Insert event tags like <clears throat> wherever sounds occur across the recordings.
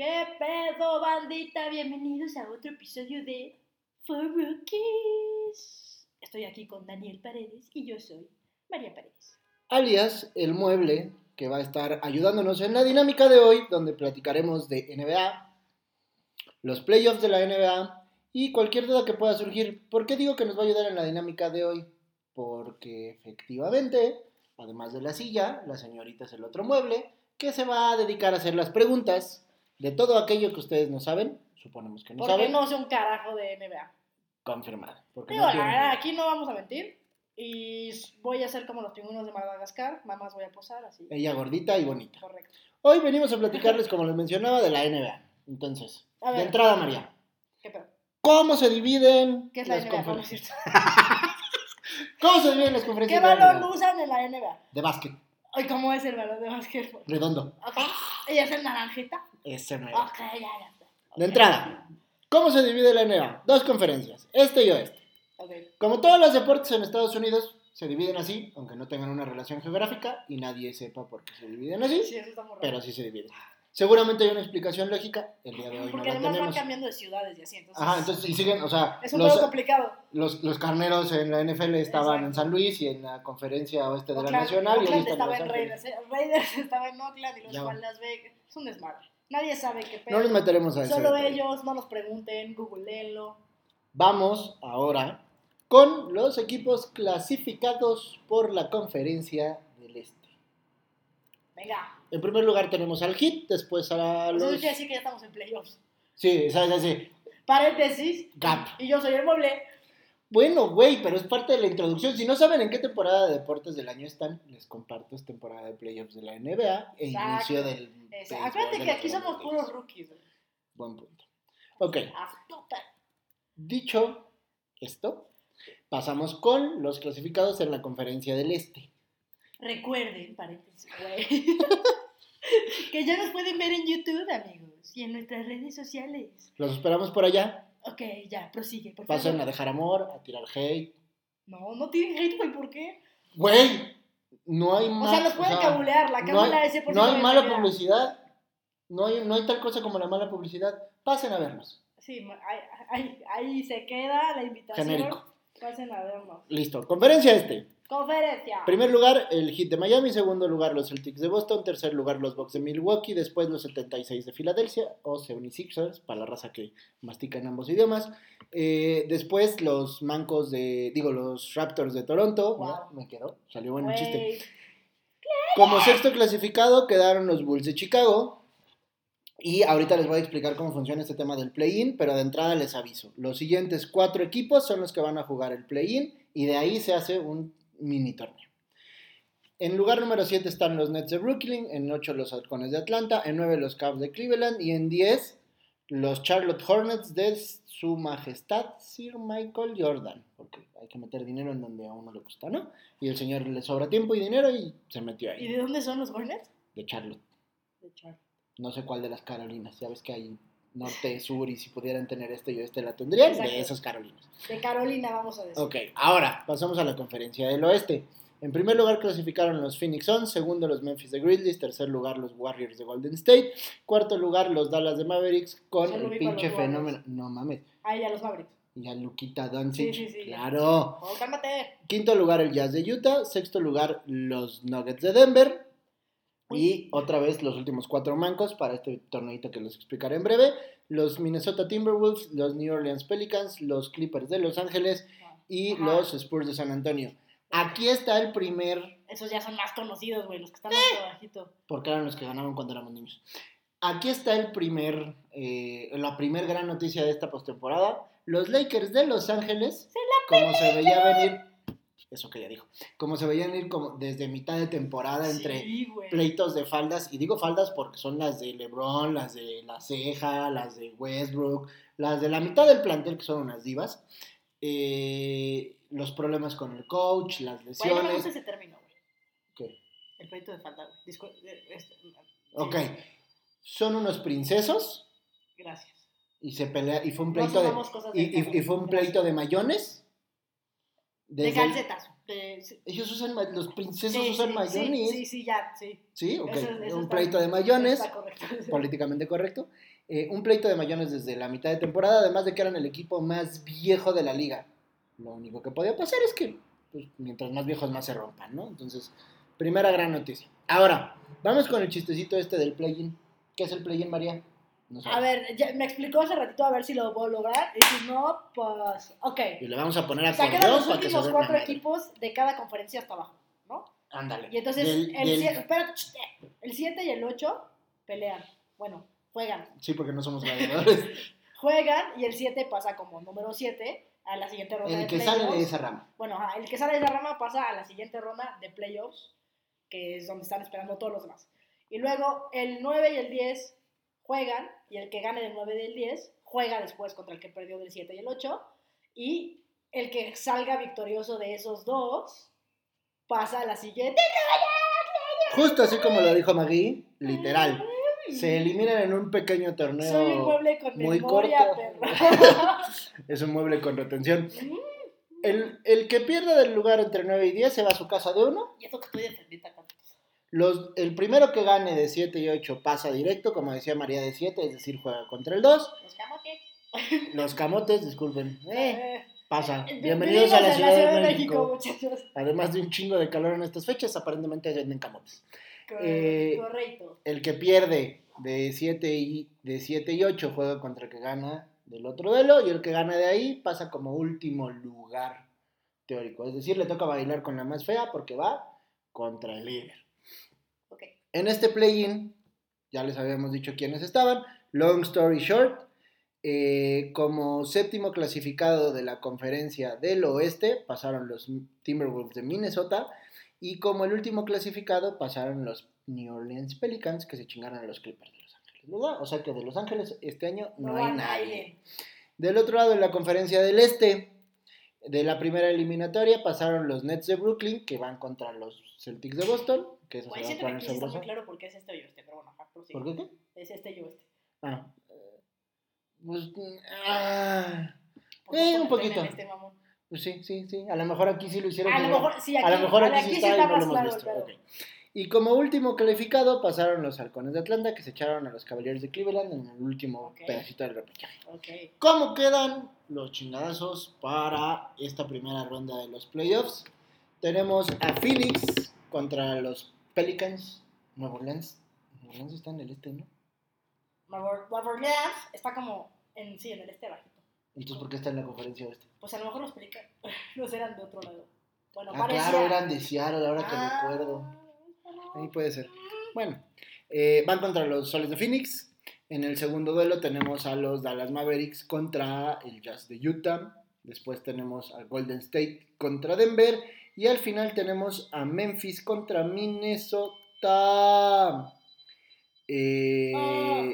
¿Qué pedo, bandita? Bienvenidos a otro episodio de For Rookies. Estoy aquí con Daniel Paredes y yo soy María Paredes. alias el mueble que va a estar ayudándonos en la dinámica de hoy, donde platicaremos de NBA, los playoffs de la NBA y cualquier duda que pueda surgir. ¿Por qué digo que nos va a ayudar en la dinámica de hoy? Porque efectivamente, además de la silla, la señorita es el otro mueble que se va a dedicar a hacer las preguntas de todo aquello que ustedes no saben, suponemos que no Porque saben, no sé un carajo de NBA. confirmado. Porque Digo, no la verdad, aquí no vamos a mentir. Y voy a hacer como los pingüinos de Madagascar. Nada más voy a posar así. Ella gordita y bonita. Correcto. Hoy venimos a platicarles, como les mencionaba, de la NBA. Entonces, A de ver. entrada, María, ¿Qué pedo? ¿cómo se dividen ¿Qué es la las NBA? ¿Cómo conferencias? <laughs> ¿Cómo se dividen las ¿Qué conferencias la balón usan en la NBA? De básquet, Ay, ¿cómo es el balón de básquetbol? redondo. Ok. ¿Y es el naranjita? Ese no es. Ok, ya, ya. está. De entrada, ¿cómo se divide la NBA? Dos conferencias, este y oeste. Ok. Como todos los deportes en Estados Unidos, se dividen así, aunque no tengan una relación geográfica y nadie sepa por qué se dividen así, Sí, eso está muy raro. pero sí se dividen. Seguramente hay una explicación lógica, el día de hoy no Porque la además van tenemos. cambiando de ciudades y así. Entonces, Ajá, entonces, y siguen, o sea, es un los, poco complicado. los, los carneros en la NFL estaban en Exacto. San Luis y en la conferencia oeste de la Nacional Oakland estaba en en. Raiders. eh, Raiders <laughs> estaba en Oakland y los en Las Vegas. Es un desmadre. Nadie sabe qué pedo. No nos meteremos a eso. Solo ellos, no nos pregunten, googleenlo. Vamos ahora con los equipos clasificados por la conferencia del Este. Venga. En primer lugar tenemos al Heat, después a Eso los... quiere decir que ya estamos en playoffs. Sí, sí, sí. Paréntesis. Gap. Y yo soy el mueble. Bueno, güey, pero es parte de la introducción. Si no saben en qué temporada de deportes del año están, les comparto. Es temporada de playoffs de la NBA e Exacto. inicio del... Acuérdate de que aquí somos puros rookies. güey. Buen punto. Ok, Astuta. dicho esto, pasamos con los clasificados en la conferencia del Este. Recuerden, paréntesis, güey. <laughs> que ya nos pueden ver en YouTube, amigos. Y en nuestras redes sociales. Los esperamos por allá. Ok, ya, prosigue, por Pasen favor. a dejar amor, a tirar hate. No, no tienen hate, güey, ¿por qué? Güey, no hay O sea, nos pueden cabulear, la no hay, ese por no hay mala publicidad. No hay, no hay tal cosa como la mala publicidad. Pasen a vernos. Sí, ahí, ahí, ahí se queda la invitación. Genérico. Pasen a vernos. Listo. Conferencia este. Conferencia. Primer lugar, el Heat de Miami. Segundo lugar, los Celtics de Boston. Tercer lugar, los Bucks de Milwaukee. Después, los 76 de Filadelfia. O 76ers, para la raza que mastica en ambos idiomas. Eh, después, los Mancos de. Digo, los Raptors de Toronto. Wow. Me quedó. Salió bueno el chiste. Como sexto clasificado quedaron los Bulls de Chicago. Y ahorita les voy a explicar cómo funciona este tema del play-in, pero de entrada les aviso. Los siguientes cuatro equipos son los que van a jugar el play-in y de ahí se hace un mini torneo. En lugar número 7 están los Nets de Brooklyn, en 8 los Halcones de Atlanta, en 9 los Cavs de Cleveland y en 10 los Charlotte Hornets de su majestad Sir Michael Jordan, porque hay que meter dinero en donde a uno le gusta, ¿no? Y el señor le sobra tiempo y dinero y se metió ¿Y ahí, de dónde son los Hornets? de Charlotte. De Charlotte. No sé cuál de las Carolinas, ya ves que hay norte, sur y si pudieran tener este y este la tendrían, Exacto. de esas Carolinas. De Carolina, vamos a decir. Ok, ahora pasamos a la conferencia del oeste. En primer lugar clasificaron los Phoenix Suns, segundo los Memphis de Grizzlies, tercer lugar los Warriors de Golden State, cuarto lugar los Dallas de Mavericks con el pinche fenómeno, no mames, Ahí a los Mavericks. y a Luquita Doncic, Sí, sí, sí. claro. Oh. Quinto lugar el Jazz de Utah, sexto lugar los Nuggets de Denver y otra vez los últimos cuatro mancos para este torneito que les explicaré en breve, los Minnesota Timberwolves, los New Orleans Pelicans, los Clippers de Los Ángeles y Ajá. los Spurs de San Antonio. Aquí está el primer, Esos ya son más conocidos, güey, los que están Eh. más abajito. porque eran los que ganaban cuando éramos niños. Aquí está el primer, eh, la primer gran noticia de esta postemporada. Los Lakers de Los Ángeles, como se veía venir, eso que ya dijo, como se veía venir como desde mitad de temporada entre pleitos de faldas, y digo faldas porque son las de LeBron, las de La Ceja, las de Westbrook, las de la mitad del plantel que son unas divas, eh, los problemas con el coach, las no me lesiones. gusta ese término, güey. ¿Qué? El proyecto de falta, güey. Eh, este, Ok, son unos princesos Gracias. y se pelea, y fue un No pleito de, y fue un pleito de mayones. De sí, Ellos usan, los princesos sí, usan sí, mayones. Sí, sí, ya, sí. Sí, ok. Eso- eso un pleito de mayones, correcto. <laughs> políticamente correcto. Eh, un pleito de mayones desde la mitad de temporada, además de que eran el equipo más viejo de la liga. Lo único que podía pasar es que, pues, mientras más viejos, más se rompan, ¿no? Entonces, primera gran noticia. Ahora, vamos con el chistecito este del play-in. ¿Qué es el play-in, María? No A ver, ya me explicó hace ratito a ver si lo puedo lograr. Y si no, pues. Ok. Y le vamos a poner a los últimos cuatro equipos de cada conferencia hasta abajo, ¿no? Ándale. Y entonces, Del- el, del- siete- espérate, ch, eh, el 7 y el 8 pelean. Bueno, juegan. Sí, porque no somos <laughs> gladiadores. Juegan y el 7 pasa como número 7 a la siguiente ronda el de que sale de playoffs. esa rama. Bueno, ajá, el que sale de esa rama pasa a la siguiente ronda de playoffs, que es donde están esperando todos los demás. Y luego el 9 y el 10 juegan, y el que gane del 9 y del 10 juega después contra el que perdió del 7 y el 8, y el que salga victorioso de esos dos pasa a la siguiente. Justo así como lo dijo Magui, literal. Se eliminan en un pequeño torneo. Soy un mueble con muy memoria, corto. <laughs> Es un mueble con retención. El, el que pierda del lugar entre 9 y 10 se va a su casa de uno. y esto que estoy defendiendo. Los, el primero que gane de 7 y 8 pasa directo, como decía María de 7, es decir, juega contra el 2. Los camotes. <laughs> Los camotes, disculpen. Eh, pasa. eh, Bienvenidos a la Ciudad de México. Además de un chingo de calor en estas fechas, aparentemente venden camotes. Eh, Correcto. El que pierde de 7 y, de 7 y 8 juega contra el que gana del otro duelo y el que gana de ahí pasa como último lugar teórico. Es decir, le toca bailar con la más fea porque va contra el líder. En este play-in, ya les habíamos dicho quiénes estaban. Long story short, eh, como séptimo clasificado de la conferencia del oeste pasaron los Timberwolves de Minnesota y como el último clasificado pasaron los New Orleans Pelicans que se chingaron a los Clippers de Los Ángeles. ¿verdad? O sea que de Los Ángeles este año no, hay va nadie. Del otro lado, en la conferencia del este, de la primera eliminatoria pasaron los Nets de Brooklyn que van contra los Celtics de Boston, que eso Güey, se va a siento que poner aquí sí está muy sabroso. claro por qué es este y pero bueno, ajá, prosigue. ¿Por qué qué? Es este y. Ah, eh, pues, mm, ah, ¿Por Eh, un poquito. Este, pues sí, sí, sí. A lo mejor aquí sí lo hicieron. A lo mejor, sí, aquí, a lo mejor aquí, sí está, y no lo más hemos claro el visto. pedo. ok. Y como último calificado pasaron los Halcones de Atlanta que se echaron a los Cavaliers de Cleveland en el último pedacito del repechaje. Ok. ¿Cómo quedan los chingadazos para esta primera ronda de los playoffs? Tenemos a Phoenix contra los Pelicans. Nueva Orleans. Nueva Orleans está en el este, ¿no? Nueva Orleans está como en, sí, en el este bajito. Entonces, ¿por qué está en la conferencia oeste? Pues a lo mejor los pelican. <laughs> Los eran de otro lado. Bueno, Ah, parecía. claro, eran de Seattle, ahora que Ah, recuerdo. Ahí puede ser. Bueno, eh, van contra los Soles de Phoenix. En el segundo duelo tenemos a los Dallas Mavericks contra el Jazz de Utah. Después tenemos a Golden State contra Denver. Y al final tenemos a Memphis contra Minnesota. Eh, Ah.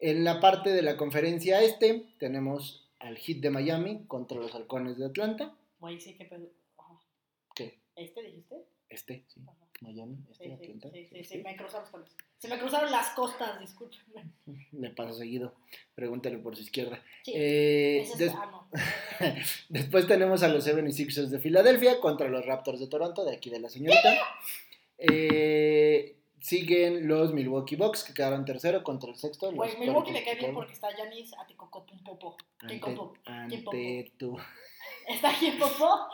En la parte de la conferencia este tenemos al Heat de Miami contra los Halcones de Atlanta. Güey, sí, qué pedo. Ajá. ¿Qué? ¿Este dijiste? Este, sí. Ajá. Miami, este, sí, Atlanta. sí, sí, sí, me cruzaron los cables. Se me cruzaron las costas, discúlpenme. <laughs> Me pasa seguido. Pregúntale por su izquierda. Sí. Eh, es- des- ah, no. <laughs> después tenemos a los 76ers de Filadelfia contra los Raptors de Toronto, de aquí de la señorita. Eh, siguen los Milwaukee Bucks, que quedaron tercero contra el sexto. Güey, Milwaukee le cae bien porque está Yanis. ¿Quién Ante, ante tu, ¿Está quién popo?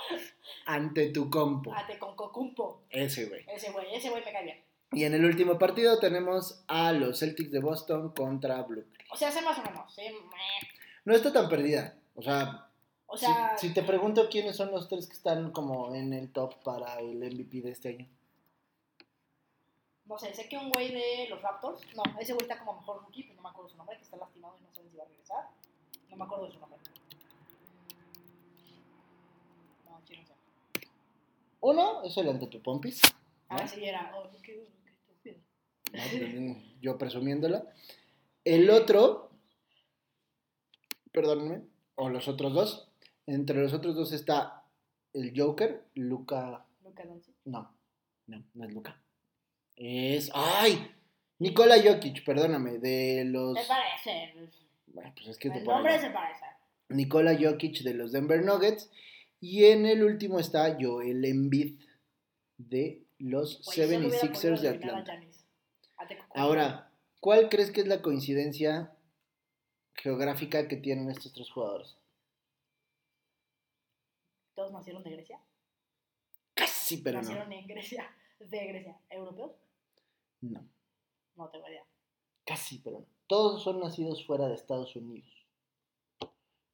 ante tu compo. Ateconcocumpo. Ese güey. Ese güey, ese güey me cae bien. Y en el último partido tenemos a los Celtics de Boston contra Brooklyn. O sea, sé más o menos. sí. No está tan perdida. O sea, O sea, si, si te pregunto quiénes son los tres que están como en el top para el MVP de este año. no sé, sé que un güey de los Raptors, no, ese güey está como mejor rookie, pero no me acuerdo su nombre, que está lastimado y no sé si va a regresar. No me acuerdo de su nombre. Mm, No, sí, no sé. Uno es el ante tu pompis. Ah, sí, era. Oh, qué, qué estúpido. ¿no? Yo presumiéndola. El otro, perdónenme, o los otros dos. Entre los otros dos está el Joker, Luca. Luka Doncic. No, no, no es Luca. Es. ¡Ay! Nikola Jokic, perdóname, de los. Se parece. Bueno, pues es que El nombre se parece. Nikola Jokic de los Denver Nuggets Y en el último está Joel Embiid de los Güey, solo hubiera 76ers podido de Atlanta. Ahora, ¿cuál crees que es la coincidencia geográfica que tienen estos tres jugadores? ¿Todos nacieron de Grecia? Casi, pero no. ¿Nacieron en Grecia? ¿De Grecia? ¿Europeos? No, No tengo idea. casi, pero no. Todos son nacidos fuera de Estados Unidos.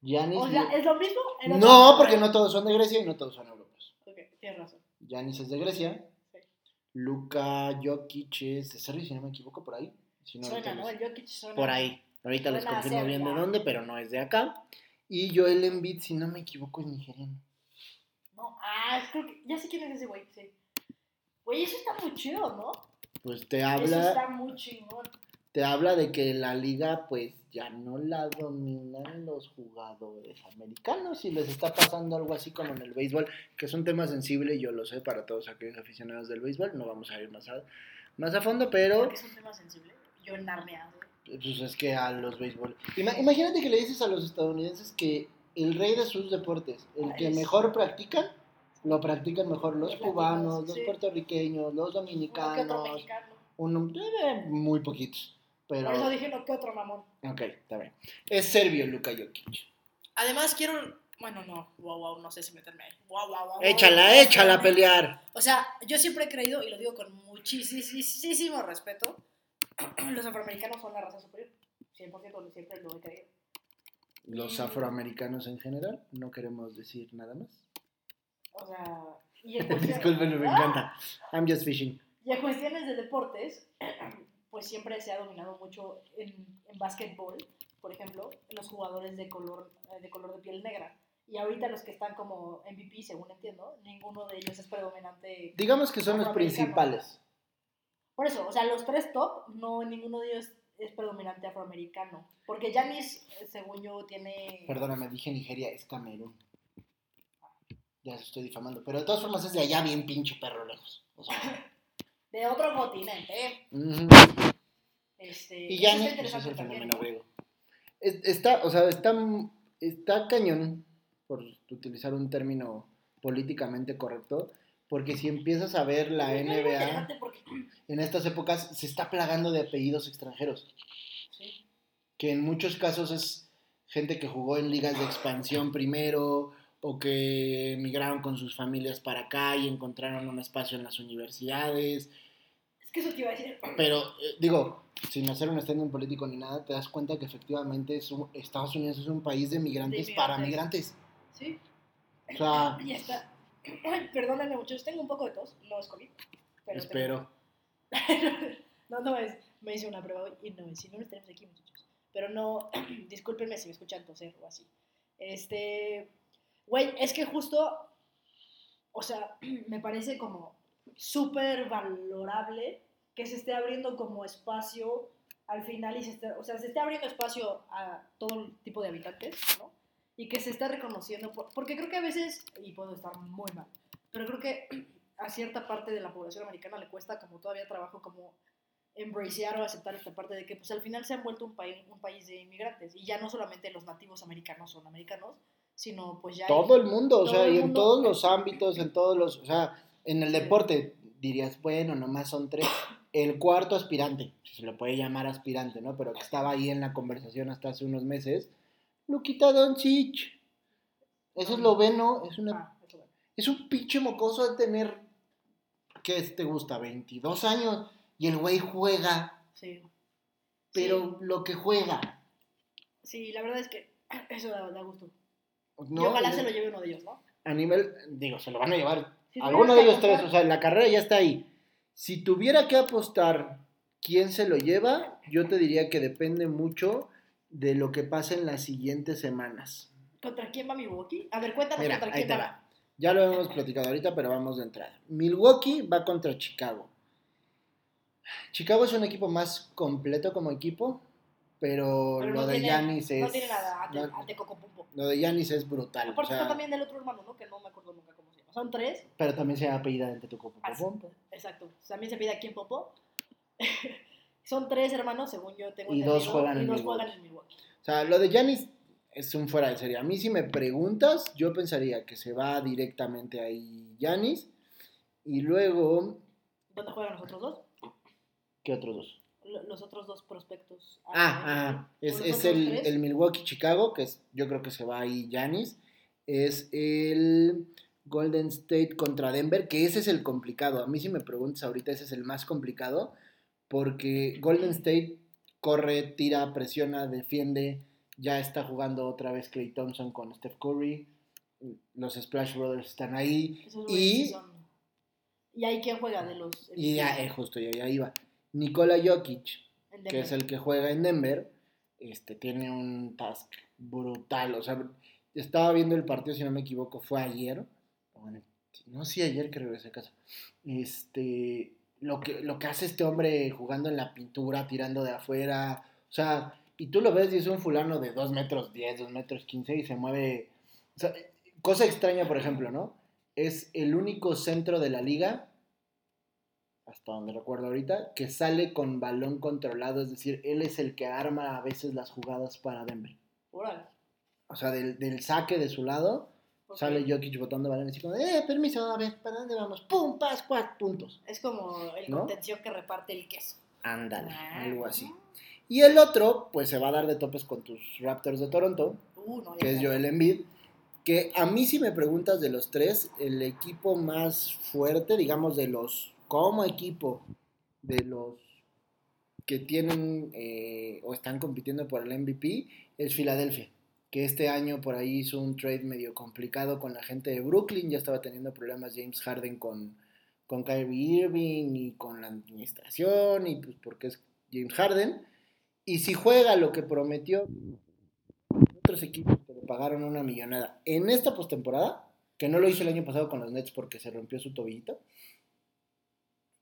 Giannis O sea, ¿es lo mismo? No, porque no todos son de Grecia y no todos son europeos. Ok, tienes razón. Giannis es de Grecia. Sí. Luka Jokic es de Serbia, si no me equivoco, por ahí. Si no, Suena, ¿no? les- El Jokic suena. Por ahí. Ahorita les Suena a confirmo bien de dónde, pero no es de acá. Y Joel Embiid, si no me equivoco, es nigeriano. No, ah, creo que. Ya sé quién es ese güey, sí. Güey, eso está muy chido, ¿no? Pues te Eso habla, está muy chingón. Te habla de que la liga, pues ya no la dominan los jugadores americanos y les está pasando algo así como en el béisbol, que es un tema sensible, yo lo sé para todos aquellos aficionados del béisbol. No vamos a ir más a, más a fondo, pero es un tema sensible. Yo en Narnia, güey. pues es que a los béisbol. Ima- imagínate que le dices a los estadounidenses que el rey de sus deportes, el que mejor practican, lo practican mejor los cubanos, los puertorriqueños, los dominicanos, un- eh, muy poquitos. Pero, Por eso dije no que otro mamón. ok, está bien. Es serbio Luka Jokic. Además, quiero. Bueno, no, wow, wow, no sé si meterme ahí. Wow, wow, wow. Échala, échala a pelear. O sea, yo siempre he creído, y lo digo con muchísimo respeto, <clears throat> los afroamericanos son la raza superior. 100% siempre lo he creído. Los afroamericanos en general, no queremos decir nada más. O sea, y en <laughs> cuestiones, Disculpen, me encanta. I'm just fishing. Y en cuestiones de deportes, <clears throat> pues siempre se ha dominado mucho en, en básquetbol, por ejemplo, los jugadores de color, eh, de color de piel negra. Y ahorita los que están como MVP, según entiendo, ninguno de ellos es predominante. Digamos que son los principales. Por eso, o sea, los tres top, no ninguno de ellos es predominante afroamericano. Porque Giannis, eh, según yo, tiene... Perdóname, dije Nigeria, es Camerún. Ya se estoy difamando. Pero de todas formas es de allá bien pinche perro lejos. O sea. <laughs> De otro continente. ujú. Este, Y está pues, es el fenómeno ¿no? griego. Es- Está, o sea, está, está cañón, por utilizar un término políticamente correcto, porque si empiezas a ver la No, NBA porque- <clears throat> en estas épocas, se está plagando de apellidos extranjeros. Sí. que en muchos casos es gente que jugó en ligas de expansión primero o que emigraron con sus familias para acá y encontraron un espacio en las universidades. Es eso te iba a decir. Pero eh, digo, sin hacer un standing político ni nada, te das cuenta que efectivamente es un- Estados Unidos es un país de migrantes, De para migrantes. Sí. O sea, <laughs> Ya está. Ay, perdónenme muchachos, tengo un poco de tos, no es COVID. Pero espero. tengo- <laughs> no, no es. Me hice una prueba hoy y no, si no nos tenemos aquí, muchachos. Pero no, <clears throat> discúlpenme si me escuchan toser o así. Este. Güey, es que justo. O sea, <clears throat> me parece como súper valorable que se esté abriendo como espacio al final y se esté, o sea, se esté abriendo espacio a todo tipo de habitantes, ¿no? Y que se está reconociendo, por- porque creo que a veces, y puedo estar muy mal, pero creo que <clears throat> a cierta parte de la población americana le cuesta como todavía trabajo como embracear o aceptar esta parte de que pues al final se han vuelto un país, un país de inmigrantes y ya no solamente los nativos americanos son americanos, sino pues ya... Todo el mundo, o sea, el y en mundo. todos los ámbitos, en todos los, o sea, en el deporte dirías, bueno, nomás son tres. El cuarto aspirante, si se le puede llamar aspirante, ¿no? Pero que estaba ahí en la conversación hasta hace unos meses, Luquita Doncic. Eso es lo bueno, es una Ah, es un pinche mocoso de tener ¿qué te gusta? 22 años y el güey juega, Sí. pero lo que juega, Sí, la verdad es que <clears throat> eso da, da gusto. ¿no? y ojalá se lo lleve uno de ellos, ¿no? a nivel, digo, se lo van a llevar Si alguno de ellos tres, o sea, la carrera ya está ahí. Si tuviera que apostar quién se lo lleva, yo te diría que depende mucho de lo que pase en las siguientes semanas. ¿Contra quién va Milwaukee? A ver, cuéntanos Mira, contra quién va. va. Ya lo hemos platicado ahorita, pero vamos de entrada. Milwaukee va contra Chicago. Chicago es un equipo más completo como equipo, pero, Pero lo no de Giannis es No tiene nada no- Cocopumpo. lo de Giannis es brutal. o Aparte sea, está también del otro hermano, ¿no? Que no me acuerdo nunca cómo se. Son tres. Pero también se llama apellida de tu Ah, sí, Exacto. También se pide aquí en Popo. <laughs> Son tres hermanos, según yo tengo Y dos juegan y en dos Milwaukee. juegan en Milwaukee. O sea, lo de Giannis es un fuera de serie. A mí si me preguntas, yo pensaría que se va directamente ahí Yanis y luego... ¿Dónde juegan los otros dos? ¿Qué otros dos? Lo- Los otros dos prospectos. Ah, ah, es, ¿Los es el, tres? el Milwaukee Chicago, que es, yo creo que se va ahí Yanis. Es el Golden State contra Denver, que ese es el complicado. A mí si me preguntas ahorita, ese es el más complicado, porque Golden State corre, tira, presiona, defiende. Ya está jugando otra vez Clay Thompson con Steph Curry. Los Splash Brothers están ahí. Y, ¿Y ahí quién juega de los? y ya, eh, justo, ya, ya iba. Nikola Jokic, que es el que juega en Denver, este, tiene un task brutal. O sea, estaba viendo el partido, si no me equivoco, fue ayer. No, sí, ayer que regresé a casa. Este, lo que, lo que hace este hombre jugando en la pintura, tirando de afuera. O sea, y tú lo ves y es un fulano de 2 metros 10, 2 metros 15 y se mueve. O sea, cosa extraña, por ejemplo, ¿no? Es el único centro de la liga hasta donde recuerdo ahorita, que sale con balón controlado, es decir, él es el que arma a veces las jugadas para Denver. O sea, del, del saque de su lado. Sale Jokic botando balón así como, eh, permiso, a ver, ¿para dónde vamos? ¡Pum! ¡Pas! cuatro puntos! Es como el ¿No? contención que reparte el queso. Ándale, Ah. algo así. Y el otro, pues se va a dar de topes con tus Raptors de Toronto, Uh, no, que es. Joel Embiid, que a mí si me preguntas de los tres, el equipo más fuerte, digamos, de los, como equipo, de los que tienen eh, o están compitiendo por el MVP, es Filadelfia, que este año por ahí hizo un trade medio complicado con la gente de Brooklyn, ya estaba teniendo problemas James Harden con, con Kyrie Irving y con la administración, y pues porque es James Harden, y si juega lo que prometió, otros equipos que le pagaron una millonada en esta postemporada, que no lo hizo el año pasado con los Nets porque se rompió su tobillito.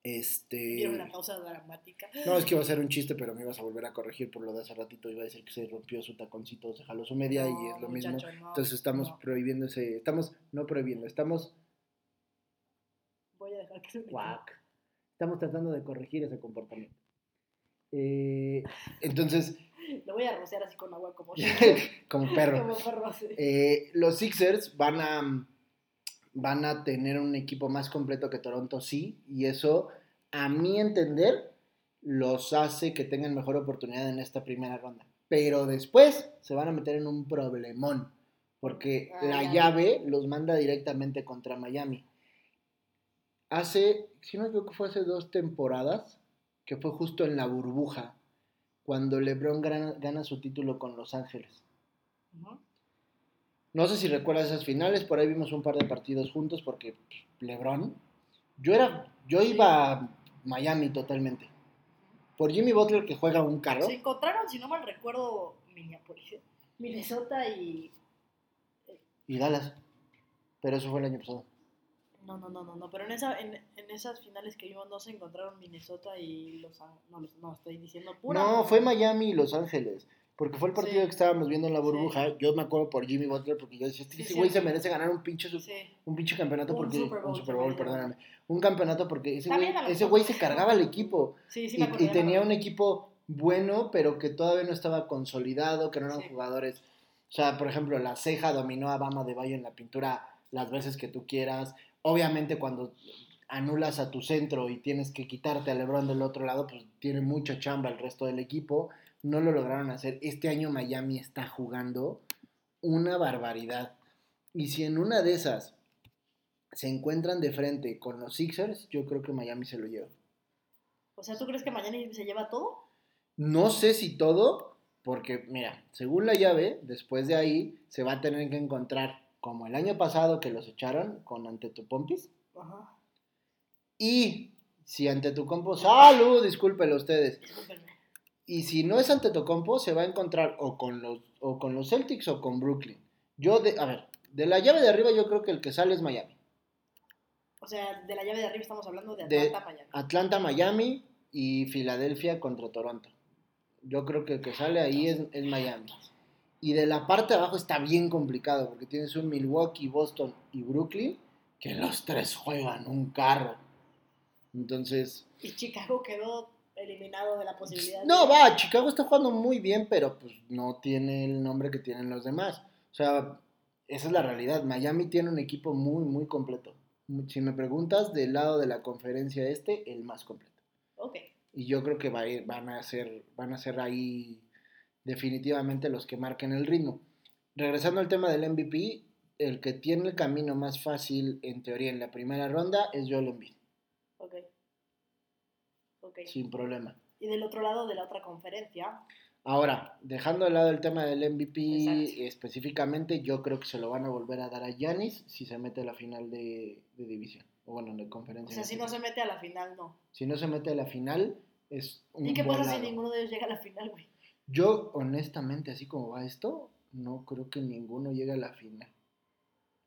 Este. Vieron una pausa dramática. No, es que iba a ser un chiste, pero me ibas a volver a corregir por lo de hace ratito. Iba a decir que se rompió su taconcito, se jaló su media y es lo mismo. no, Entonces estamos no. prohibiendo ese. Estamos, no prohibiendo, estamos. Voy a dejar que se me. Estamos tratando de corregir ese comportamiento. Eh, entonces, Lo voy a rociar así con agua como <laughs> como perro. Como perro. Eh, los Sixers van a, van a tener un equipo más completo que Toronto, sí, y eso, a mi entender, los hace que tengan mejor oportunidad en esta primera ronda. Pero después se van a meter en un problemón, porque la llave los manda directamente contra Miami. Hace, si no me equivoco, fue hace dos temporadas, que fue justo en la burbuja, cuando LeBron gana, gana su título con Los Ángeles. No sé si recuerdas esas finales, por ahí vimos un par de partidos juntos porque pues, LeBron, yo era, yo iba a Miami totalmente. Por Jimmy Butler que juega un carro. Se encontraron, si no mal recuerdo, Minneapolis, ¿eh? Minnesota y. y Dallas. Pero eso fue el año pasado. No, no, no, no, no. Pero en, esa, en, en esas finales que vimos no se encontraron Minnesota y Los Ángeles. No, no, estoy diciendo pura. No, fue Miami y Los Ángeles. Porque fue el partido Sí. que estábamos viendo en la Sí. burbuja. Yo me acuerdo por Jimmy Butler porque yo decía, este Sí, güey se merece ganar un pinche, un pinche campeonato Un porque... Super Bowl, un Super Bowl, perdóname. Un campeonato porque ese güey, ese se cargaba al equipo. <laughs> Sí, sí, y, y tenía un equipo bueno, pero que todavía no estaba consolidado, que no eran jugadores. O sea, por ejemplo, la ceja dominó a Bama de Bayo en la pintura las veces que tú quieras. Obviamente, cuando anulas a tu centro y tienes que quitarte a LeBron del otro lado, pues tiene mucha chamba el resto del equipo. No lo lograron hacer. Este año Miami está jugando una barbaridad. Y si en una de esas se encuentran de frente con los Sixers, yo creo que Miami se lo lleva. O sea, ¿tú crees que mañana se lleva todo? No sé si todo, porque mira, según la llave, después de ahí se va a tener que encontrar, como el año pasado que los echaron con Antetokounmpo, Ajá. y si Antetokounmpo, salud, discúlpenlo ustedes, Discúlpenme. Y si no es Antetokounmpo, se va a encontrar o con los, o con los Celtics o con Brooklyn. Yo, de, a ver, de la llave de arriba yo creo que el que sale es Miami. O sea, de la llave de arriba estamos hablando de De- Atlanta, Miami. Atlanta, Miami y Filadelfia contra Toronto. Yo creo que el que sale ahí es, es Miami. Y de la parte de abajo está bien complicado porque tienes un Milwaukee, Boston y Brooklyn que los tres juegan un carro. Entonces, Y Chicago quedó eliminado de la posibilidad. No, de- va, Chicago está jugando muy bien, pero pues no tiene el nombre que tienen los demás. O sea, esa es la realidad. Miami tiene un equipo muy, muy completo. Si me preguntas, del lado de la conferencia este, el más completo. Ok. Y yo creo que va a ir- van, a ser, van a ser ahí definitivamente los que marquen el ritmo. Regresando al tema del MVP, el que tiene el camino más fácil, en teoría, en la primera ronda es Joel Embiid, Ok. Sin problema. Y del otro lado de la otra conferencia, Ahora, dejando de lado el tema del MVP Exacto. específicamente, yo creo que se lo van a volver a dar a Yanis si se mete a la final de, de división. O bueno, de o conferencia. sea, si no se mete a la final, no. Si no se mete a la final, es un ¿Y qué pasa si ninguno de ellos llega a la final, güey? Yo, honestamente, así como va esto, no creo que ninguno llegue a la final.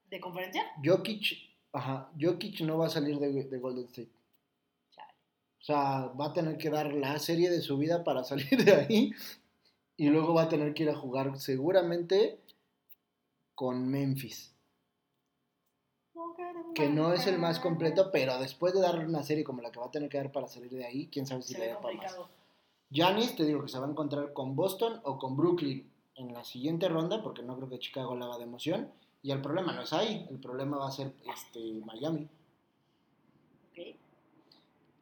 ¿De conferencia? Jokic, ajá, Jokic no va a salir de, de Golden State. O sea, va a tener que dar la serie de su vida para <laughs> salir de ahí. Y luego va a tener que ir a jugar seguramente con Memphis. Que no es el más completo, pero después de darle una serie como la que va a tener que dar para salir de ahí, quién sabe si Se le da para más. Giannis, te digo que se va a encontrar con Boston o con Brooklyn en la siguiente ronda, porque no creo que Chicago la haga de emoción. Y el problema no es ahí, el problema va a ser este, Miami.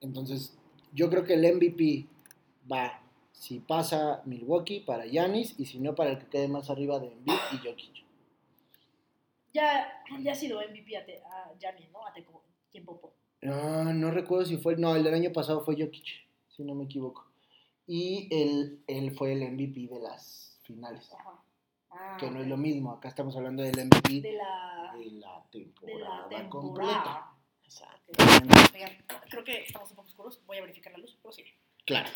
Entonces, yo creo que el MVP va, si pasa Milwaukee, para Giannis, y si no, para el que quede más arriba de Embiid y Jokic. Ya, ya ha sido MVP a, Giannis, ¿no? A Teco, tiempo po. Ah, no recuerdo si fue, no, el del año pasado fue Jokic, si no me equivoco. Y él, él fue el MVP de las finales, Ajá. Ah, que no es lo mismo, acá estamos hablando del MVP De la, de la de temporada, la completa. temporada. Creo que estamos un poco oscuros. Voy a verificar la luz, pero sí. Claro.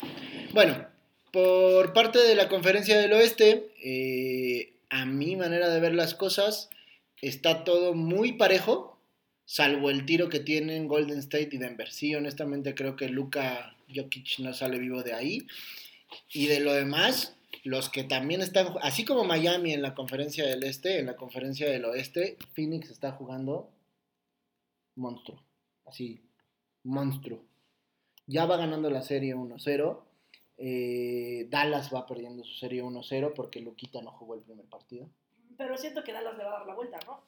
Bueno, por parte de la conferencia del oeste, eh, a mi manera de ver las cosas, está todo muy parejo, salvo el tiro que tienen Golden State y Denver. Sí, honestamente creo que Luka Jokic no sale vivo de ahí. Y de lo demás, los que también están, así como Miami en la conferencia del este, en la conferencia del oeste, Phoenix está jugando monstruo. Así, monstruo. Ya va ganando la serie 1-0. Eh, Dallas va perdiendo su serie 1-0 porque Luquita no jugó el primer partido. Pero siento que Dallas le va a dar la vuelta, ¿no?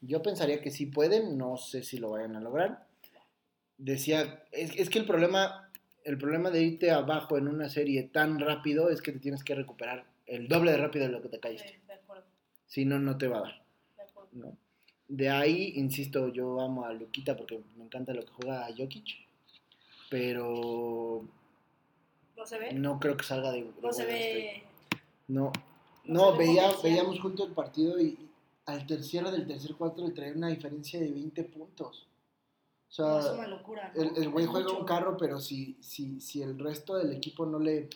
Yo pensaría que sí pueden, no sé si lo vayan a lograr. Decía, es, es que el problema, el problema de irte abajo en una serie tan rápido es que te tienes que recuperar el doble de rápido de lo que te caíste. Sí, de acuerdo, Si no, no te va a dar. de acuerdo. ¿no? De ahí, insisto, yo amo a Luquita porque me encanta lo que juega a Jokic, pero ¿No se ve? no creo que salga de, de No se ve. No, No veía, veíamos junto el partido y al tercero del tercer cuarto le traía una diferencia de 20 puntos. O No, es sea, una locura. ¿no? el, güey juega mucho. un carro, pero si, si, si el resto del equipo no le...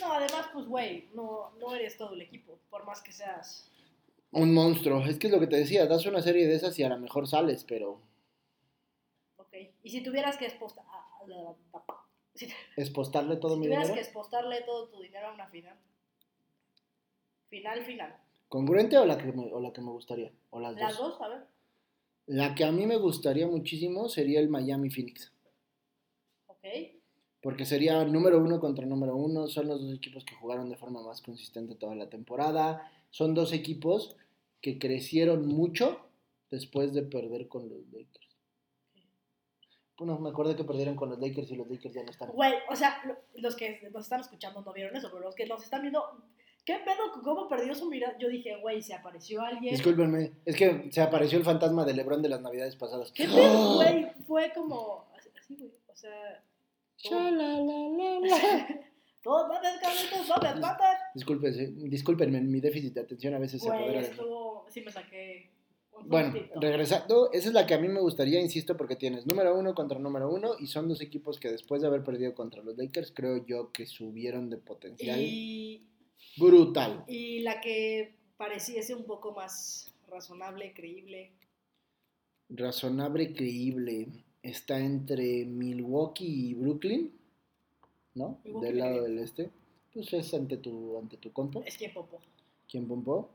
No, además, pues, güey, no, no eres todo el equipo, por más que seas. Un monstruo. Es que es lo que te decía, das una serie de esas y a lo mejor sales, pero Ok. Y si tuvieras que expostar. a- a la- Si, si <laughs> espostarle todo mi tuvieras dinero. que expostarle todo tu dinero a una final. Final, final. ¿Congruente o la, que me, o la que me gustaría? O las, Las dos. dos, a ver. La que a mí me gustaría muchísimo sería el Miami Phoenix. Ok. Porque sería número uno contra número uno. Son los dos equipos que jugaron de forma más consistente toda la temporada. Son dos equipos que crecieron mucho después de perder con los Lakers. Bueno, me acuerdo que perdieron con los Lakers y los Lakers ya no están. Güey, o sea, lo- los que nos están escuchando no vieron eso, pero los que nos están viendo. ¿Qué pedo? ¿Cómo perdió su mirada? Yo dije, güey, se apareció alguien. Discúlpenme, es que se apareció el fantasma de LeBron de las navidades pasadas. ¿Qué pedo, güey? Fue como. Así, güey. O sea. <laughs> Todos maten, cabritos, no me matan. Discúlpense, discúlpenme, mi déficit de atención a veces se Güey, apodera de mí. estuvo. Sí, me saqué. un Bueno, puntito. regresando, esa es la que a mí me gustaría, insisto, porque tienes número uno contra número uno y son dos equipos que después de haber perdido contra los Lakers, creo yo que subieron de potencial Y, brutal. y la que pareciese un poco más razonable, creíble. Razonable, creíble. Está entre Milwaukee y Brooklyn, ¿no? Del lado del este. Pues es ante tu, ante tu compo, Es que popo. quien pompó.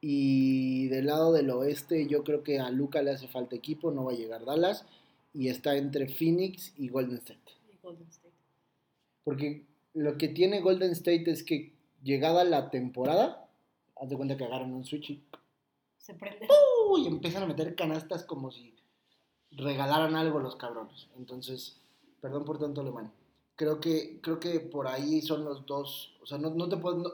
Y del lado del oeste, yo creo que a Luca le hace falta equipo, no va a llegar Dallas. Y está entre Phoenix y Golden State. Y Golden State. Porque lo que tiene Golden State es que llegada la temporada, haz de cuenta que agarran un switch y, Se prende. ¡uh! y empiezan a meter canastas como si regalaran algo los cabrones. Entonces, perdón por tanto alemán. Creo que, creo que por ahí son los dos. O sea, no, no te puedo. no-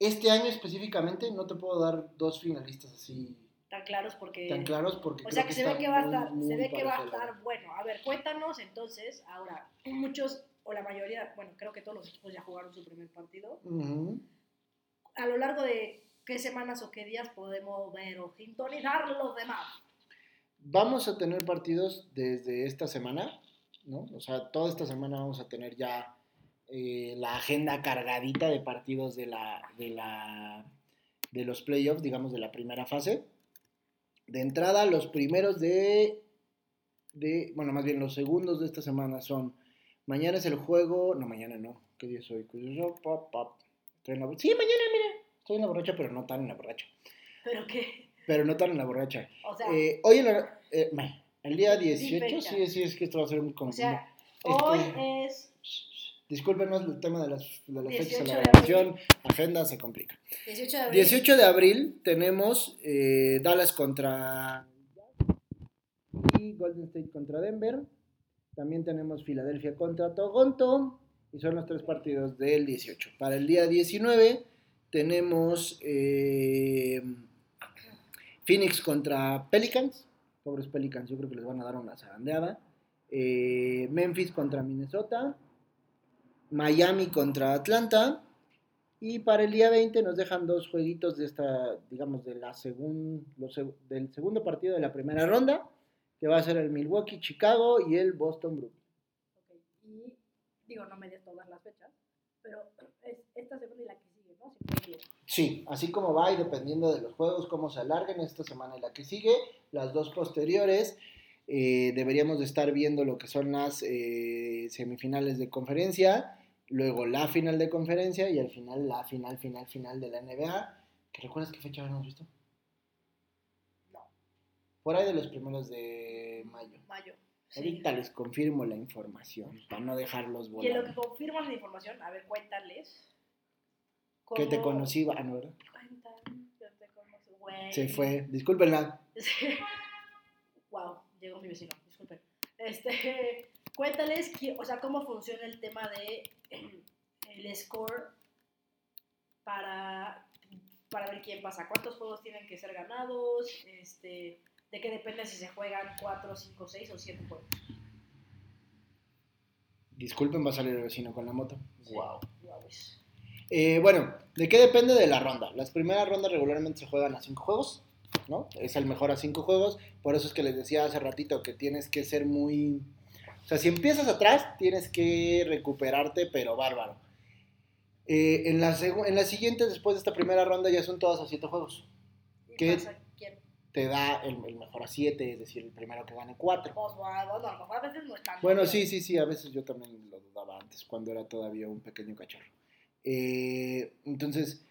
este año específicamente no te puedo dar dos finalistas así Tan claros porque. tan claros porque O sea creo que se ve que va a muy, estar, muy se ve que va a estar bueno. A ver, cuéntanos entonces, ahora, muchos, o la mayoría, bueno, creo que todos los equipos ya jugaron su primer partido. Ujú. A lo largo de qué semanas o qué días podemos ver o sintonizar los demás. Vamos a tener partidos desde esta semana, ¿no? O sea, toda esta semana vamos a tener ya eh, la agenda cargadita de partidos de la, de la de los playoffs, digamos, de la primera fase. De entrada, los primeros de, de, bueno, más bien los segundos de esta semana son, mañana es el juego, no, mañana no, ¿qué día es hoy? Pop, pop. Estoy en la, sí, mañana, mira, estoy en la borracha, pero no tan en la borracha, Pero que, pero no tan en la borracha. o sea, Eh, hoy, en la- eh, el día Di 18, fecha. sí, sí, es que esto va a ser un... o con- sea, este- hoy es Discúlpenos el tema de las, de las fechas de 18 la grabación, agenda se complica. 18 de abril. 18 de abril tenemos eh, Dallas contra y Golden State contra Denver. También tenemos Filadelfia contra Toronto. Y son los tres partidos del 18. Para el día 19 tenemos eh, Phoenix contra Pelicans. Pobres Pelicans, yo creo que les van a dar una zarandeada. Eh, Memphis contra Minnesota. Miami contra Atlanta. Y para el día 20 nos dejan dos jueguitos de esta, digamos, de la segun- del segundo partido de la primera ronda, que va a ser el Milwaukee, Chicago y el Boston Brooklyn. Ok, Y digo, no me des todas las fechas, pero es esta semana y la que Sí, así como va y dependiendo de los juegos, cómo se alarguen esta semana y la que sigue, las dos posteriores, eh, deberíamos de estar viendo lo que son las eh, semifinales de conferencia, luego la final de conferencia y al final la final, final, final de la NBA. ¿Que recuerdas qué fecha habíamos visto? No, Por ahí de los primeros de mayo. mayo. Sí. Ahorita les confirmo la información para no dejarlos Y en lo que volar. confirmas la información, a ver, cuéntales. Que te cómo- conocí, ah, no, ¿verdad? Cuéntame, yo te conozco, güey. Se fue, discúlpenla. wow, llegó mi vecino, disculpen. Este, cuéntales, o sea, cómo funciona el tema de el score para, para ver quién pasa. ¿Cuántos juegos tienen que ser ganados? Este, ¿De qué depende si se juegan 4, 5, 6 o 7 juegos? Disculpen, va a salir el vecino con la moto. Wow. Guau, es- Eh, bueno, ¿de qué depende de la ronda? Las primeras rondas regularmente se juegan a cinco juegos, ¿no? Es el mejor a cinco juegos. Por eso es que les decía hace ratito que tienes que ser muy... O sea, si empiezas atrás, tienes que recuperarte, pero bárbaro. Eh, en, la en la siguiente, después de esta primera ronda, ya son todas a siete juegos. ¿Y ¿Qué? Te da el, el mejor a siete, es decir, el primero que gane cuatro. Pues, bueno, a veces no están. Bueno, sí, sí, sí, a veces yo también lo dudaba antes, cuando era todavía un pequeño cachorro. Eh, entonces,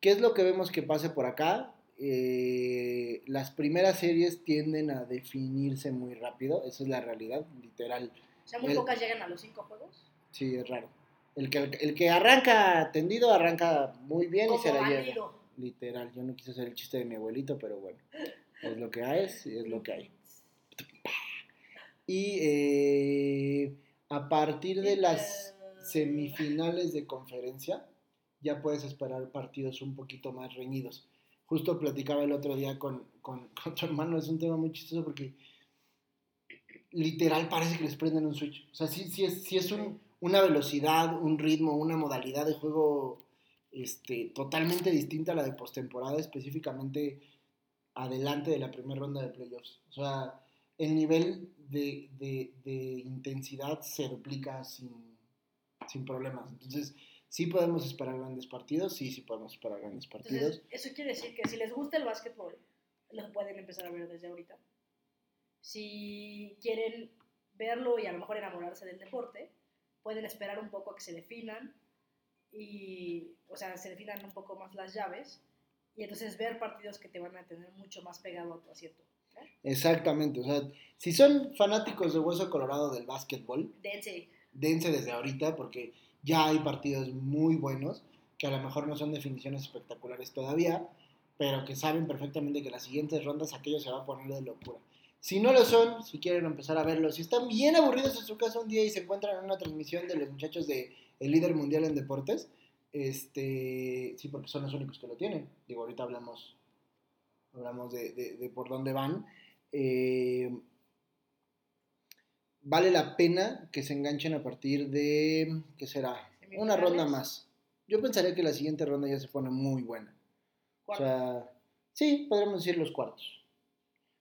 ¿qué es lo que vemos que pase por acá? Eh, las primeras series tienden a definirse muy rápido, esa es la realidad, literal. O sea, muy el- pocas llegan a los 5 juegos. Sí, es raro. El que, el que arranca tendido, arranca muy bien y se la lleva. Literal, yo no quise hacer el chiste de mi abuelito, pero bueno, es lo que hay, es lo que hay. Y eh, a partir de las semifinales de conferencia, ya puedes esperar partidos un poquito más reñidos. Justo platicaba el otro día con, con, <laughs> con tu hermano, es un tema muy chistoso porque literal parece que les prenden un switch. O sea, sí, sí es, sí es un- una velocidad, un ritmo, una modalidad de juego este, totalmente distinta a la de postemporada, específicamente adelante de la primera ronda de playoffs. O sea, el nivel de, de- de intensidad se duplica sin, sin problemas. Entonces, sí podemos esperar grandes partidos, sí, sí podemos esperar grandes partidos. Entonces, eso quiere decir que si les gusta el básquetbol, lo pueden empezar a ver desde ahorita. Si quieren verlo y a lo mejor enamorarse del deporte, pueden esperar un poco a que se definan y, o sea, se definan un poco más las llaves y entonces ver partidos que te van a tener mucho más pegado a tu asiento. Exactamente, o sea, si son fanáticos de hueso colorado del básquetbol, Dense. Dense desde ahorita porque Ya hay partidos muy buenos, que a lo mejor no son definiciones espectaculares todavía, pero que saben perfectamente que las siguientes rondas aquello se va a poner de locura. Si no lo son, si quieren empezar a verlo, si están bien aburridos en su casa un día y se encuentran en una transmisión de los muchachos de El Líder Mundial en Deportes, este, sí, porque son los únicos que lo tienen. Digo, ahorita hablamos, hablamos de, de- de por dónde van. Eh, vale la pena que se enganchen a partir de, ¿qué será? Una ronda más. Yo pensaría que la siguiente ronda ya se pone muy buena. O Cuartos. sea, sí, podríamos decir los cuartos.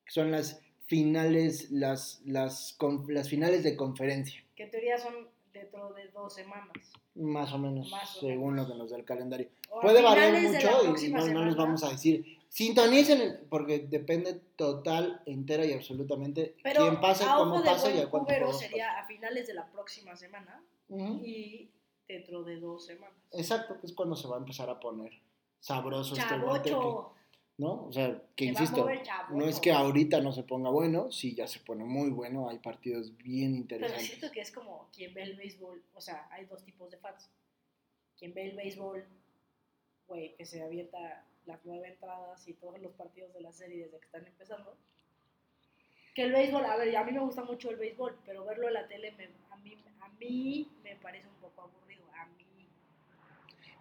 Que son las finales, las, las, las finales de conferencia. que en teoría son dentro de dos semanas. Más o menos, Más o según menos. lo que nos da el calendario. O Puede variar mucho y no, no les vamos a decir. Sintonicen, el- porque depende total, entera y absolutamente Pero quién pasa, a cómo pasa y a cuánto juegos sería a finales de la próxima semana pasa. Ujú. y dentro de dos semanas. Exacto, que es cuando se va a empezar a poner sabroso este golpe. Chavocho. ¿No? O sea, que Se insisto, no es que ahorita no se ponga bueno, sí, ya se pone muy bueno, hay partidos bien Pero interesantes. siento que es como quien ve el béisbol, o sea, hay dos tipos de fans. Quien ve el béisbol, güey, que se avienta las nueve entradas y todos los partidos de la serie desde que están empezando. Que el béisbol, a ver, a mí me gusta mucho el béisbol, pero verlo en la tele me- a, mí, a mí me parece un poco aburrido, a mí.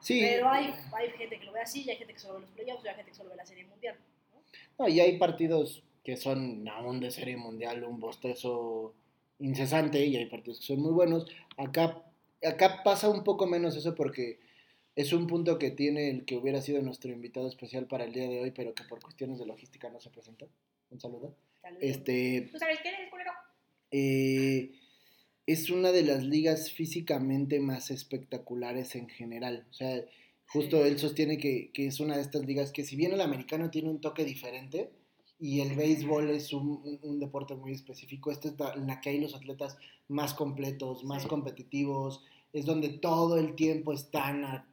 Sí, Pero hay, hay gente que lo ve así, y hay gente que solo ve los playoffs, y hay gente que solo ve la serie mundial. ¿no? no, y hay partidos que son aún de serie mundial, un bostezo incesante, y hay partidos que son muy buenos. Acá, acá pasa un poco menos eso porque es un punto que tiene el que hubiera sido nuestro invitado especial para el día de hoy, pero que por cuestiones de logística no se presentó. Un saludo. Vez- Este, ¿Tú sabes quién es, culero? eh, es una de las ligas físicamente más espectaculares en general. O sea, justo él sostiene que, que es una de estas ligas que si bien el americano tiene un toque diferente y el béisbol es un, un- un deporte muy específico, esta es la, en la que hay los atletas más completos, más Sí. competitivos, es donde todo el tiempo están a,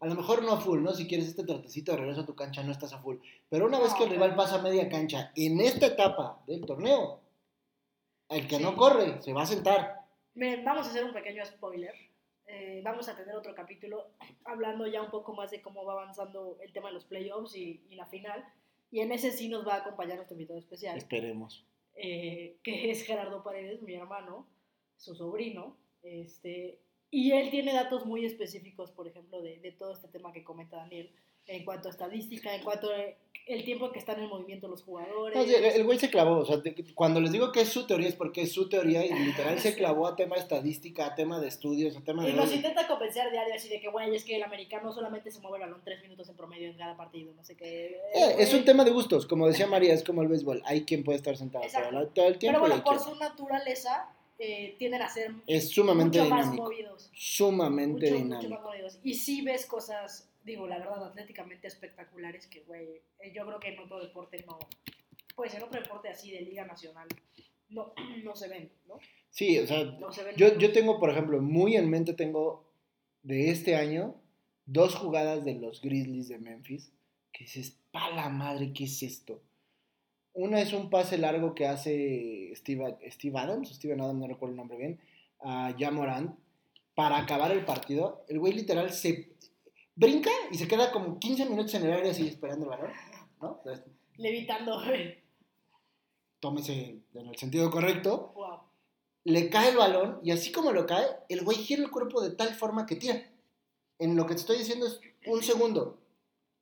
a lo mejor no a full, ¿no? Si quieres este tratecito de regreso a tu cancha no estás a full, pero una vez que el rival pasa media cancha en esta etapa del torneo, el que Sí. no corre se va a sentar. Miren, vamos a hacer un pequeño spoiler. Eh, vamos a tener otro capítulo hablando ya un poco más de cómo va avanzando el tema de los playoffs y, y la final. Y en ese sí nos va a acompañar nuestro invitado especial, Esperemos. eh, que es Gerardo Paredes, mi hermano, su sobrino. Este, y él tiene datos muy específicos, por ejemplo, de, de todo este tema que comenta Daniel, en cuanto a estadística, en cuanto a el tiempo que están en movimiento los jugadores. No, sí, el- el güey se clavó, o sea, de- cuando les digo que es su teoría es porque es su teoría y literal se <laughs> clavó a tema de estadística, a tema de estudios, a tema Y de... nos intenta convencer diario así de que, güey, es que el americano solamente se mueve el balón tres minutos en promedio en cada partido, no sé qué. Eh, es un tema de gustos, como decía María, es como el béisbol, hay quien puede estar sentado todo, el- tiempo Pero y bueno, por su naturaleza, eh, tienden a ser es sumamente mucho más movidos. sumamente Mucho, mucho dinámico. más movidos. Y sí ves cosas, digo, la verdad, atléticamente espectaculares que, güey, eh, yo creo que en otro deporte no. Pues en otro deporte así de Liga Nacional no, <clears throat> no se ven, ¿no? Sí, o sea, No se ven. yo, yo tengo, por ejemplo, muy en mente tengo de este año dos jugadas de los Grizzlies de Memphis que dices, pa la madre, ¿qué es esto? Una es un pase largo que hace Steve, Steve Adams, Steven Adams, no recuerdo el nombre bien, a Jamorant para acabar el partido. El güey literal se brinca y se queda como 15 minutos en el área así esperando el balón, ¿no? Levitando, güey. tómese en el sentido correcto. Wow. le cae el balón y así como lo cae, el güey gira el cuerpo de tal forma que tira. En lo que te estoy diciendo es un segundo.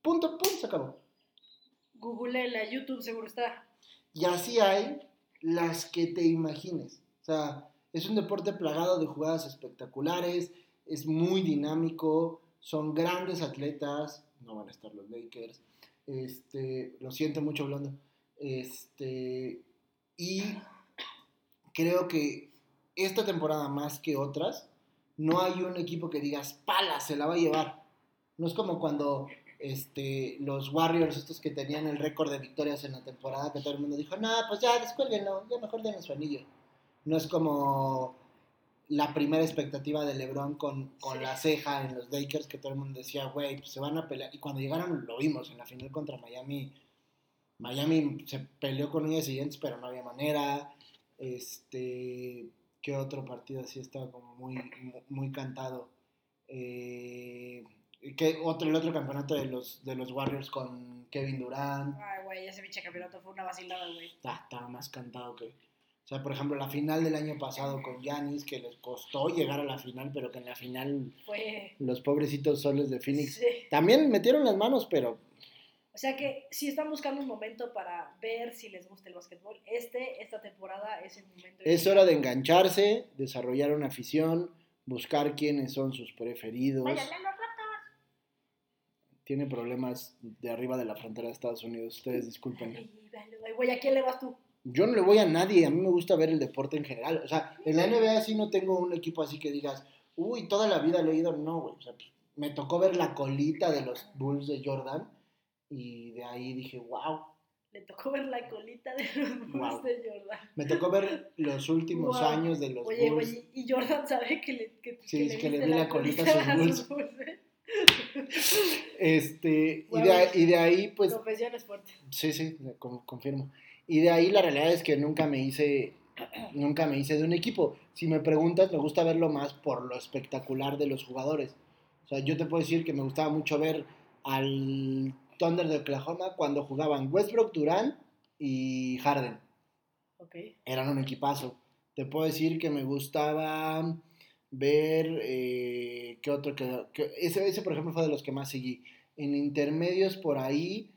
Punto, pum, se acabó. Google la YouTube seguro está. Y así hay las que te imagines. O sea, es un deporte plagado de jugadas espectaculares, es muy dinámico, son grandes atletas, no van a estar los Lakers. Este, lo siento mucho hablando. Este, y creo que esta temporada más que otras, no hay un equipo que digas, pala, se la va a llevar. No es como cuando este, los Warriors, estos que tenían el récord de victorias en la temporada, que todo el mundo dijo, no, pues ya, descuélguenlo, ya mejor den su anillo. No es como la primera expectativa de LeBron con, con la ceja en los Lakers, que todo el mundo decía, güey, pues se van a pelear. Y cuando llegaron, lo vimos en la final contra Miami. Miami se peleó con uñas y dientes, pero no había manera. Este, ¿qué otro partido así estaba como muy, muy, muy cantado? Eh, que otro, el otro campeonato de los, de los Warriors con Kevin Durant. Ay, güey, ese pinche campeonato fue una vacilada, güey. Está, estaba más cantado que. O sea, por ejemplo, la final del año pasado con Giannis, que les costó llegar a la final, pero que en la final Fue. los pobrecitos soles de Phoenix Sí. también metieron las manos, pero O sea que si están buscando un momento para ver si les gusta el básquetbol, este, esta temporada es el momento. es hora de engancharse, desarrollar una afición, buscar quiénes son sus preferidos. Váyanle. Tiene problemas de arriba de la frontera de Estados Unidos, ustedes disculpen. Ay, vale, güey, ¿a quién le vas tú? Yo no le voy a nadie, a mí me gusta ver el deporte en general. O sea, en la NBA sí no tengo un equipo así que digas, uy, toda la vida lo he ido, no, güey. O sea, pues, me tocó ver la colita de los Bulls de Jordan y de ahí dije, wow. Le tocó ver la colita de los Bulls Wow. de Jordan. Me tocó ver los últimos Wow. años de los Oye, Bulls. güey, y Jordan sabe que le, que, Sí, que que le vi la colita a sus Bulls. ¿eh? Este, y, de, y de ahí, pues, Confesiones fuertes. Sí, sí, con- confirmo. Y de ahí la realidad es que nunca me hice, <clears throat> nunca me hice de un equipo. Si me preguntas, me gusta verlo más por lo espectacular de los jugadores. O sea, yo te puedo decir que me gustaba mucho ver al Thunder de Oklahoma cuando jugaban Westbrook, Durant y Harden. Ok. Eran un equipazo. Te puedo decir que me gustaba ver eh, qué otro que, que- ese, ese por ejemplo fue de los que más seguí. En intermedios por ahí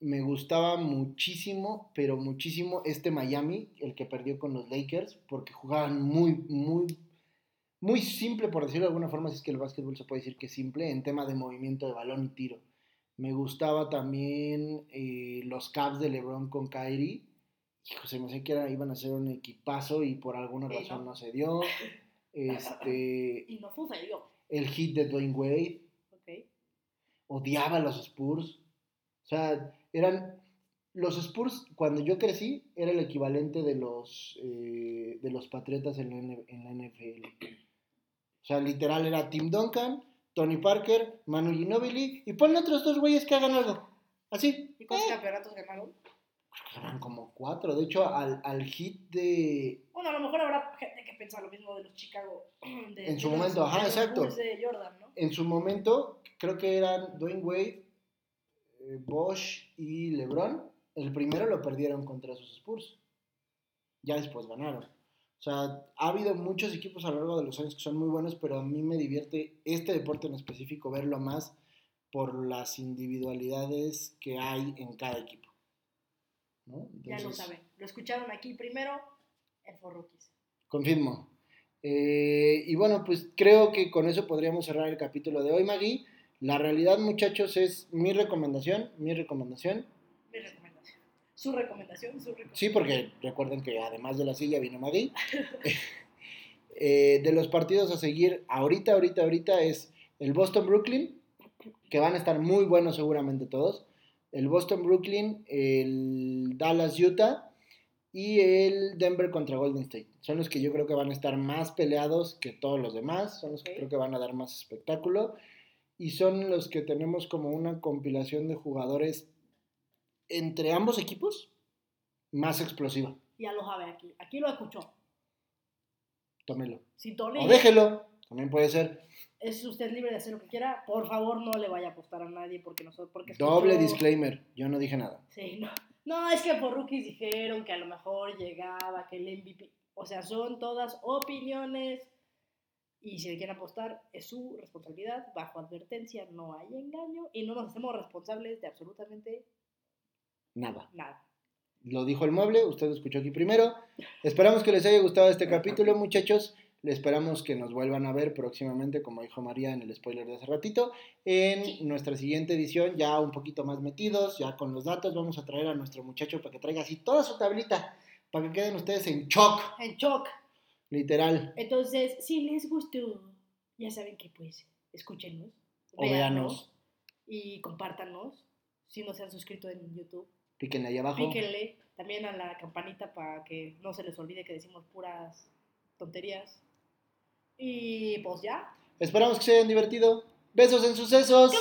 me gustaba muchísimo, pero muchísimo este Miami, el que perdió con los Lakers, porque jugaban muy, muy, muy simple, por decirlo de alguna forma, si es que el básquetbol se puede decir que es simple, en tema de movimiento de balón y tiro. Me gustaba también eh, los Cavs de LeBron con Kyrie. Hijo, se me hacía que era- iban a ser un equipazo y por alguna razón no se dio. Este, Y no sucedió. el hit de Dwayne Wade, Ok. odiaba a los Spurs. O sea, eran los Spurs cuando yo crecí era el equivalente de los eh, de los Patriotas en la, en la NFL. O sea, literal era Tim Duncan, Tony Parker, Manu Ginobili y ponle otros dos güeyes que hagan algo. Así. ¿Y cuántos Eh, campeonatos ganaron? eran como cuatro. De hecho, al, al hit de Bueno, a lo mejor habrá gente piensa lo mismo de los Chicago. <clears throat> de- En su de los- momento, ajá, de los exacto. Bulls de Jordan, ¿no? en su momento, creo que eran Dwayne Wade, eh, Bosch y LeBron. El primero lo perdieron contra sus Spurs. Ya después ganaron. O sea, ha habido muchos equipos a lo largo de los años que son muy buenos, pero a mí me divierte este deporte en específico verlo más por las individualidades que hay en cada equipo. ¿no? Ya lo saben. Lo escucharon aquí primero en For Rookies. Confirmo. Eh, y bueno, pues creo que con eso podríamos cerrar el capítulo de hoy, Maggie. La realidad, muchachos, es mi recomendación, mi recomendación. Mi recomendación. Su recomendación, su recomendación. Sí, porque recuerden que además de la silla vino Maggie. <laughs> <laughs> Eh, de los partidos a seguir ahorita, ahorita, ahorita es el Boston-Brooklyn, que van a estar muy buenos seguramente todos. El Boston-Brooklyn, el Dallas-Utah y el Denver contra Golden State. Son los que yo creo que van a estar más peleados que todos los demás, son los que creo que van a dar más espectáculo y son los que tenemos como una compilación de jugadores entre ambos equipos más explosiva. Ya lo sabe aquí. Aquí lo escuchó. Tómelo. Si Tony O déjelo, también puede ser. es usted libre de hacer lo que quiera, por favor no le vaya a apostar a nadie porque nosotros porque Doble disclaimer, yo no dije nada. Sí, no. No, es que por rookies dijeron que a lo mejor llegaba, que el MVP. O sea, son todas opiniones. Y si le quieren apostar, es su responsabilidad. Bajo advertencia, no hay engaño. Y no nos hacemos responsables de absolutamente Nada. nada. Lo dijo el mueble, usted lo escuchó aquí primero. Esperamos que les haya gustado este capítulo, muchachos. Le esperamos que nos vuelvan a ver próximamente, como dijo María en el spoiler de hace ratito, en Sí. nuestra siguiente edición, ya un poquito más metidos, ya con los datos. Vamos a traer a nuestro muchacho para que traiga así toda su tablita, para que queden ustedes en shock, En shock. literal. Entonces, si les gustó, ya saben que pues, escúchenos. O véannos, Y compártanos. Si no se han suscrito en YouTube. Píquenle ahí abajo. Píquenle también a la campanita para que no se les olvide que decimos puras tonterías. Y pues ya. Esperamos que se hayan divertido. Besos en sucesos.